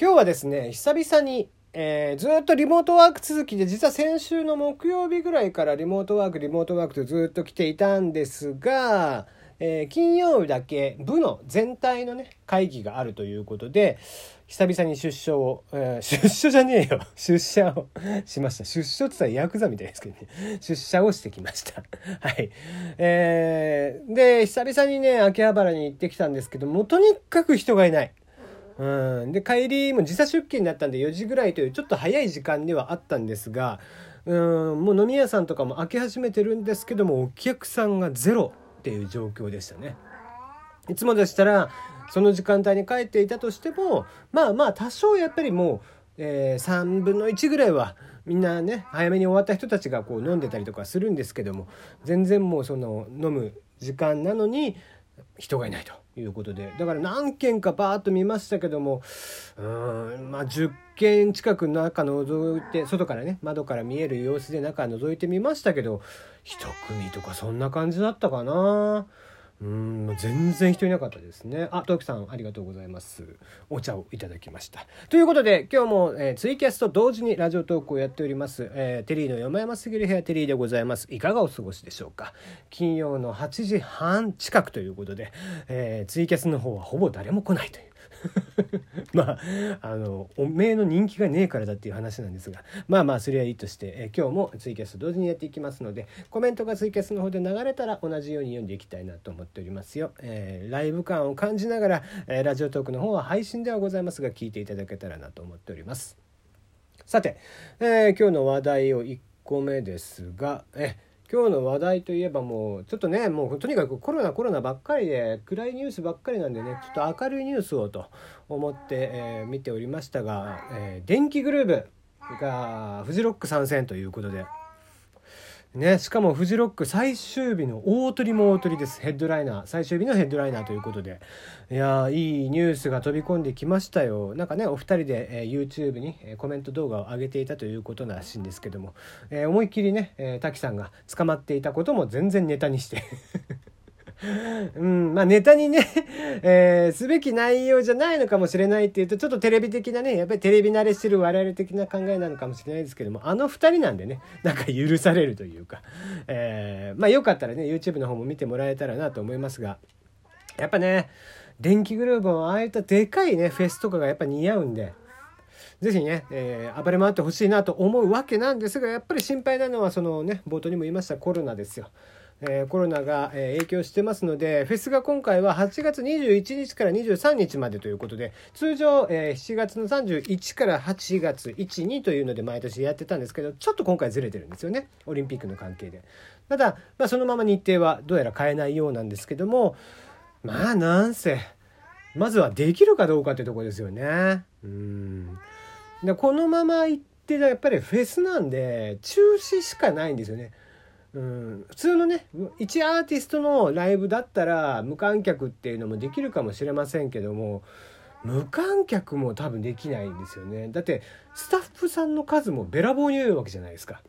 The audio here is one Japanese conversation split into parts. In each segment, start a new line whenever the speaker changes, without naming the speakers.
今日はですね久々に、えー、ずっとリモートワーク続きで実は先週の木曜日ぐらいからリモートワークリモートワークとずっと来ていたんですが、えー、金曜日だけ部の全体のね会議があるということで久々に出所を、えー、出所じゃねえよ。出社をしました。出所って言ったらヤクザみたいですけどね。出社をしてきました。はい。えー、で久々にね秋葉原に行ってきたんですけどもとにかく人がいない。うん、で帰りも時差出勤だったんで4時ぐらいというちょっと早い時間ではあったんですがうんもう飲み屋さんとかも開け始めてるんですけどもお客さんがゼロっていう状況でしたね。いつもでしたらその時間帯に帰っていたとしてもまあまあ多少やっぱりもう、えー、3分の1ぐらいはみんなね早めに終わった人たちがこう飲んでたりとかするんですけども全然もうその飲む時間なのに人がいないということでだから何件かバーッと見ましたけどもうんまあ10件近く中覗いて外からね窓から見える様子で中覗いてみましたけど1組とかそんな感じだったかな。うん全然人いなかったですね。あトキさんありがとうございます。お茶をいただきました。ということで今日も、えー、ツイキャスと同時にラジオトークをやっております、えー、テリーの山々すぎる部屋テリーでございます。いかがお過ごしでしょうか？金曜の8時半近くということで、えー、ツイキャスの方はほぼ誰も来ないという。まああのおめえの人気がねえからだっていう話なんですがまあまあそれはいいとして、え今日もツイキャス同時にやっていきますのでコメントがツイキャスの方で流れたら同じように読んでいきたいなと思っておりますよ、えー、ライブ感を感じながら、えー、ラジオトークの方は配信ではございますが聞いていただけたらなと思っております。さて、えー、今日の話題を1個目ですがえ今日の話題といえばもうちょっとねもうとにかくコロナコロナばっかりで暗いニュースばっかりなんでねちょっと明るいニュースをと思って、えー、見ておりましたが、えー、電気グルーヴがフジロック参戦ということでね、しかもフジロック最終日の大鳥も大鳥です。ヘッドライナー。最終日のヘッドライナーということで。いやいいニュースが飛び込んできましたよ。なんかねお二人で、えー、YouTube に、コメント動画を上げていたということらしいんですけども、えー、思いっきりね、えー、滝さんが捕まっていたことも全然ネタにして。うん、まあネタにね、えー、すべき内容じゃないのかもしれないっていうと、ちょっとテレビ的なね、やっぱりテレビ慣れしてる我々的な考えなのかもしれないですけども、あの二人なんでね、なんか許されるというか、えー、まあよかったらね、YouTube の方も見てもらえたらなと思いますが、やっぱね、電気グループもああいったでかいね、フェスとかがやっぱ似合うんで、ぜひね、えー、暴れ回ってほしいなと思うわけなんですが、やっぱり心配なのは、そのね、冒頭にも言いましたコロナですよ。えー、コロナが、え影響してますのでフェスが今回は8月21日から23日までということで通常、えー、7月の31から8月12というので毎年やってたんですけどちょっと今回ずれてるんですよねオリンピックの関係で。ただ、まあ、そのまま日程はどうやら変えないようなんですけどもまあなんせまずはできるかどうかってとこですよね。うんこのまま行ってやっぱりフェスなんで中止しかないんですよね。うん、普通のね一アーティストのライブだったら無観客っていうのもできるかもしれませんけども無観客も多分できないんですよね。だってスタッフさんの数もべらぼうに多いわけじゃないですか。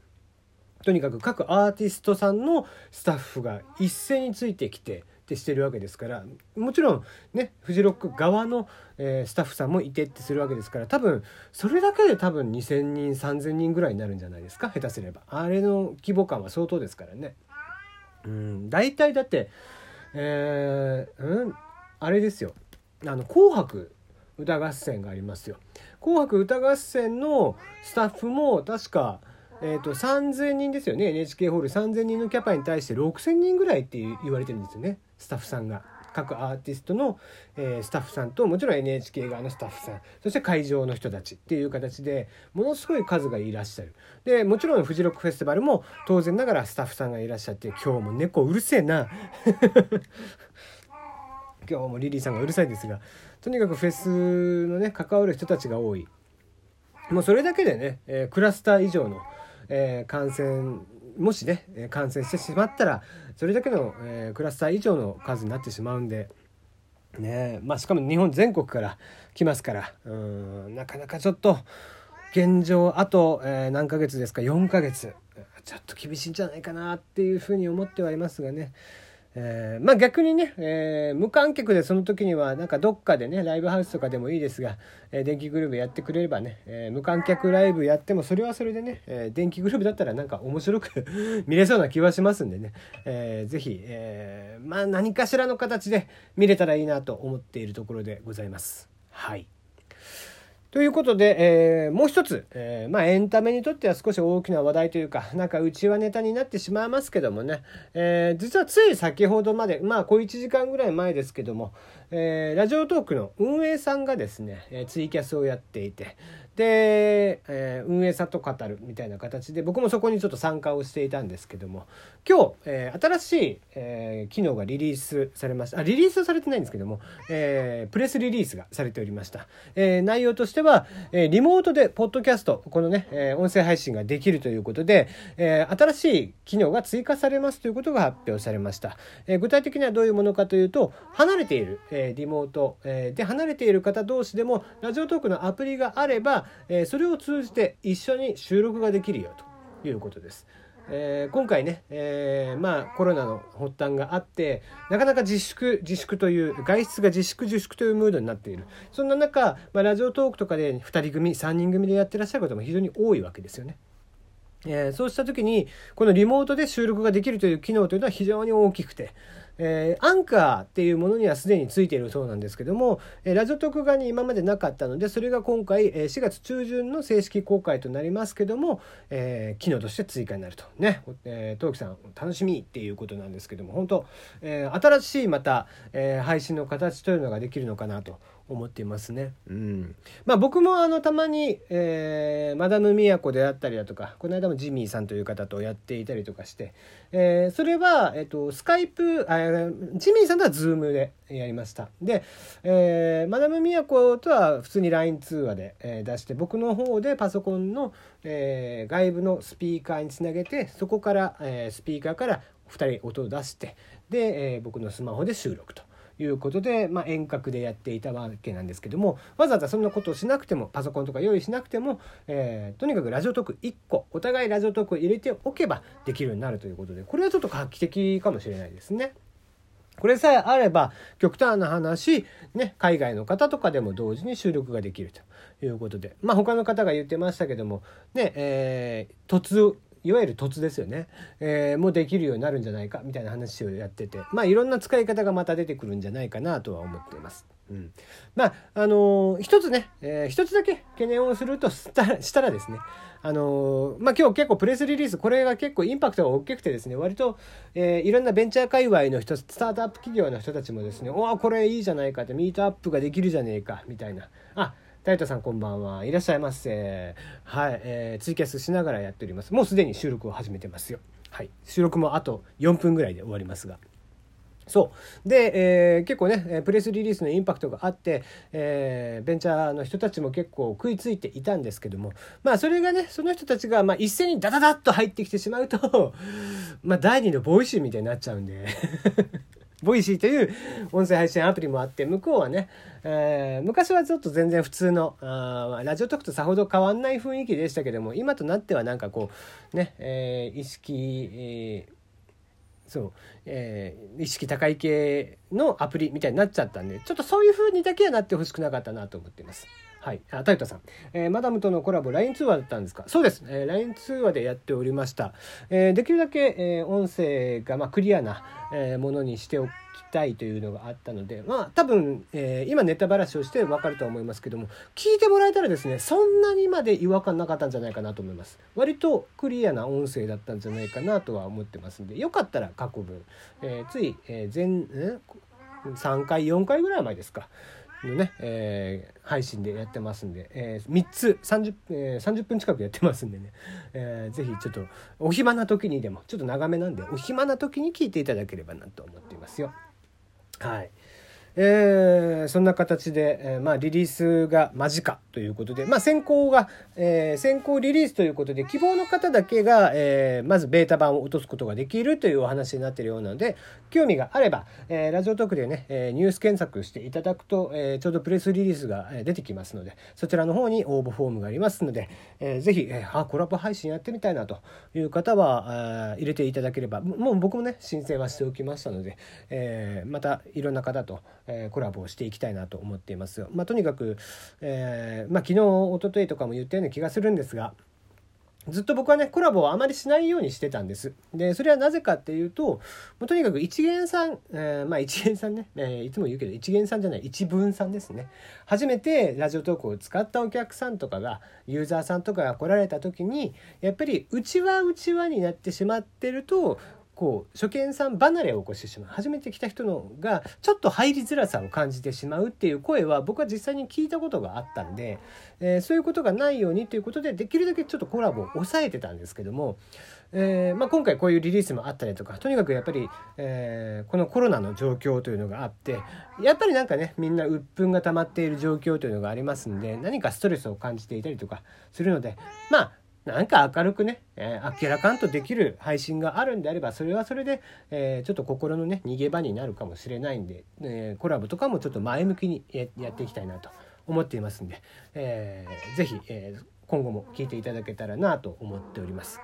とにかく各アーティストさんのスタッフが一斉についてきてってしてるわけですからもちろんねフジロック側の、えー、スタッフさんもいてってするわけですから多分それだけで多分2,000人3,000人ぐらいになるんじゃないですか下手すれば。あれの規模感は相当ですからね。うん大体だってえー、うんあれですよ。あの「紅白歌合戦」がありますよ。紅白歌合戦のスタッフも確かえーと、3,000人ですよね NHK ホール。3,000人のキャパに対して6,000人ぐらいって言われてるんですよねスタッフさんが。各アーティストの、えー、スタッフさんともちろん NHK 側のスタッフさん。そして会場の人たちっていう形でものすごい数がいらっしゃる。でもちろんフジロックフェスティバルも当然ながらスタッフさんがいらっしゃって今日も猫うるせえな。今日もリリーさんがうるさいですがとにかくフェスのね関わる人たちが多い。もうそれだけでね、えー、クラスター以上のえー、感染もしね感染してしまったらそれだけの、えー、クラスター以上の数になってしまうんで。ねまあ、しかも日本全国から来ますからうんなかなかちょっと現状あと、えー、何ヶ月ですか4ヶ月ちょっと厳しいんじゃないかなっていうふうに思ってはいますがねえー、まあ逆にね、えー、無観客でその時にはなんかどっかでねライブハウスとかでもいいですが、えー、電気グループやってくれればね、え、無観客ライブやってもそれはそれでね、え、電気グループだったらなんか面白く 見れそうな気はしますんでね、えー、ぜひ、え、まあ何かしらの形で見れたらいいなと思っているところでございます。はい。ということで、えー、もう一つ、えー、まあエンタメにとっては少し大きな話題というか、なんかうちはネタになってしまいますけどもね、えー、実はつい先ほどまで、まあ小1時間ぐらい前ですけども、え、ラジオトークの運営さんがですね、えツイキャスをやっていて、で、えー、運営さんと語るみたいな形で僕もそこにちょっと参加をしていたんですけども今日、えー、新しい、えー、機能がリリースされました。あリリースはされてないんですけども、えー、プレスリリースがされておりました、えー、内容としては、えー、リモートでポッドキャストこのね、えー、音声配信ができるということで、えー、新しい機能が追加されますということが発表されました、えー、具体的にはどういうものかというと離れている、えー、リモート、えー、で離れている方同士でもラジオトークのアプリがあればえそれを通じて一緒に収録ができるよということです。えー、今回ね、えー、まあコロナの発端があってなかなか自粛自粛という外出が自粛自粛というムードになっているそんな中、まあ、ラジオトークとかで2人組3人組でやってらっしゃる方も非常に多いわけですよね。えー、そうした時にこのリモートで収録ができるという機能というのは非常に大きくて、えー、アンカーっていうものにはすでについているそうなんですけども、えー、ラジオ特画に今までなかったのでそれが今回、えー、4月中旬の正式公開となりますけども、えー、機能として追加になるとね、えー、トーキさん楽しみっていうことなんですけども本当、えー、新しいまた、えー、配信の形というのができるのかなと思っていますね。うん。まあ僕もあのたまに、えー、マダム都であったりだとか、この間もジミーさんという方とやっていたりとかして、えー、それは、えっ、と、スカイプ、あえジミーさんとはズームでやりました。で、えー、マダム都とは普通に LINE 通話で、えー、出して、僕の方でパソコンの、えー、外部のスピーカーにつなげて、そこから、えー、スピーカーから2人音を出して、で、えー、僕のスマホで収録と。いうことで、まあ、遠隔でやっていたわけなんですけどもわざわざそんなことをしなくてもパソコンとか用意しなくても、えー、とにかくラジオトーク1個お互いラジオトークを入れておけばできるようになるということでこれはちょっと画期的かもしれないですね。これさえあれば極端な話、ね、海外の方とかでも同時に収録ができると。いうことで。まあ他の方が言ってましたけどもねえー、突いわゆる凸ですよね、えー、もできるようになるんじゃないかみたいな話をやってて。まあいろんな使い方がまた出てくるんじゃないかなとは思っています。うん、まああのー、一つね、えー、一つだけ懸念をするとしたらしたらですねあのー、まあ今日結構プレスリリースこれが結構インパクトが大きくてですね割と、えー、いろんなベンチャー界隈の人スタートアップ企業の人たちもですねおおこれいいじゃないかってミートアップができるじゃねえかみたいな。あタイトさんこんばんはいらっしゃいませ。はい、えー、ツイキャスしながらやっております。もうすでに収録を始めてますよ。はい。収録もあと4分ぐらいで終わりますが。そう。で、えー、結構ねプレスリリースのインパクトがあって、えー、ベンチャーの人たちも結構食いついていたんですけどもまあそれがねその人たちが、まあ、一斉にダダダッと入ってきてしまうと まあ第二のボイシーみたいになっちゃうんで。ボイシーという音声配信アプリもあって向こうはね、えー、昔はちょっと全然普通のあラジオトークとさほど変わんない雰囲気でしたけども今となってはなんかこうね、えー、意識、えーそう、えー、意識高い系のアプリみたいになっちゃったんでちょっとそういう風にだけはなってほしくなかったなと思ってます。はい。あ、タイトさん。えー、マダムとのコラボ、LINE 通話だったんですか？そうです。えー、LINE 通話でやっておりました。えー、できるだけ、え、音声が、まあ、クリアな、え、ものにしておきたいというのがあったので、まあ、多分、え、今ネタばらしをしてわかるとは思いますけども、聞いてもらえたらですね、そんなにまで違和感なかったんじゃないかなと思います。割とクリアな音声だったんじゃないかなとは思ってますんで、よかったら過去分、え、つい、えー、前、え3回、4回ぐらい前ですか。のね、えー、配信でやってますんで、えー、3つ30、えー、30分近くやってますんでね、えー、ぜひちょっとお暇な時にでもちょっと長めなんでお暇な時に聞いていただければなと思っていますよ。はいえー、そんな形で、えー、まあ、リリースが間近ということで、まあ、先行が、えー、先行リリースということで、希望の方だけが、えまずベータ版を落とすことができるというお話になっているようなので、興味があれば、えラジオトークでね、えニュース検索していただくと、えちょうどプレスリリースが出てきますので、そちらの方に応募フォームがありますので、えー、ぜひ、え、あ、コラボ配信やってみたいなという方は、入れていただければ、もう僕もね、申請はしておきましたので、えまたいろんな方と、えコラボをしていきたいなと思っていますまあ、とにかく、えー、まあ、昨日一昨日とかも言ったような気がするんですがずっと僕はねコラボをあまりしないようにしてたんです。でそれはなぜかっていうともうとにかく一元さん、えー、まあ一元さんね、えー、いつも言うけど一元さんじゃない一文さんですね。初めてラジオトークを使ったお客さんとかがユーザーさんとかが来られた時にやっぱりうちわうちわになってしまってるとこう初見さん離れを起こしてしまう初めて来た人のがちょっと入りづらさを感じてしまうっていう声は僕は実際に聞いたことがあったんで、えー、そういうことがないようにということでできるだけちょっとコラボを抑えてたんですけども、えー、まあ、今回こういうリリースもあったりとかとにかくやっぱり、えー、このコロナの状況というのがあってやっぱりなんかねみんな鬱憤が溜まっている状況というのがありますんで何かストレスを感じていたりとかするのでまあなんか明るくね、えー、明らかんとできる配信があるんであればそれはそれで、えー、ちょっと心のね逃げ場になるかもしれないんで、えー、コラボとかもちょっと前向きにやっていきたいなと思っていますんで、えー、ぜひ、えー、今後も聞いていただけたらなと思っております。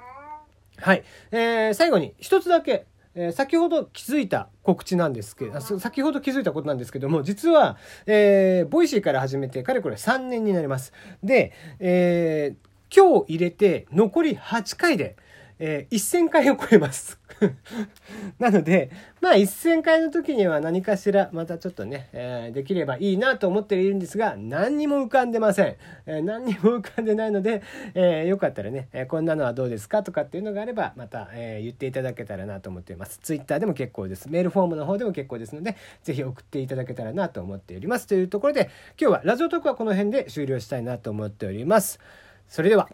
はい、えー、最後に一つだけえ、先ほど気づいた告知なんですけど、先ほど気づいたことなんですけども、実は、えー、 Voicy から始めて、かれこれ3年になります。で、えー、今日入れて残り8回で、えー、1000回を超えます なので、まあ1000回の時には何かしらまたちょっとね、えー、できればいいなと思っているんですが、何にも浮かんでません。えー、何にも浮かんでないので、えー、よかったらね、えこんなのはどうですかとかっていうのがあれば、また、え言っていただけたらなと思っています。Twitter でも結構です。メールフォームの方でも結構ですので、ぜひ送っていただけたらなと思っております。というところで、今日はラジオトークはこの辺で終了したいなと思っております。それでは。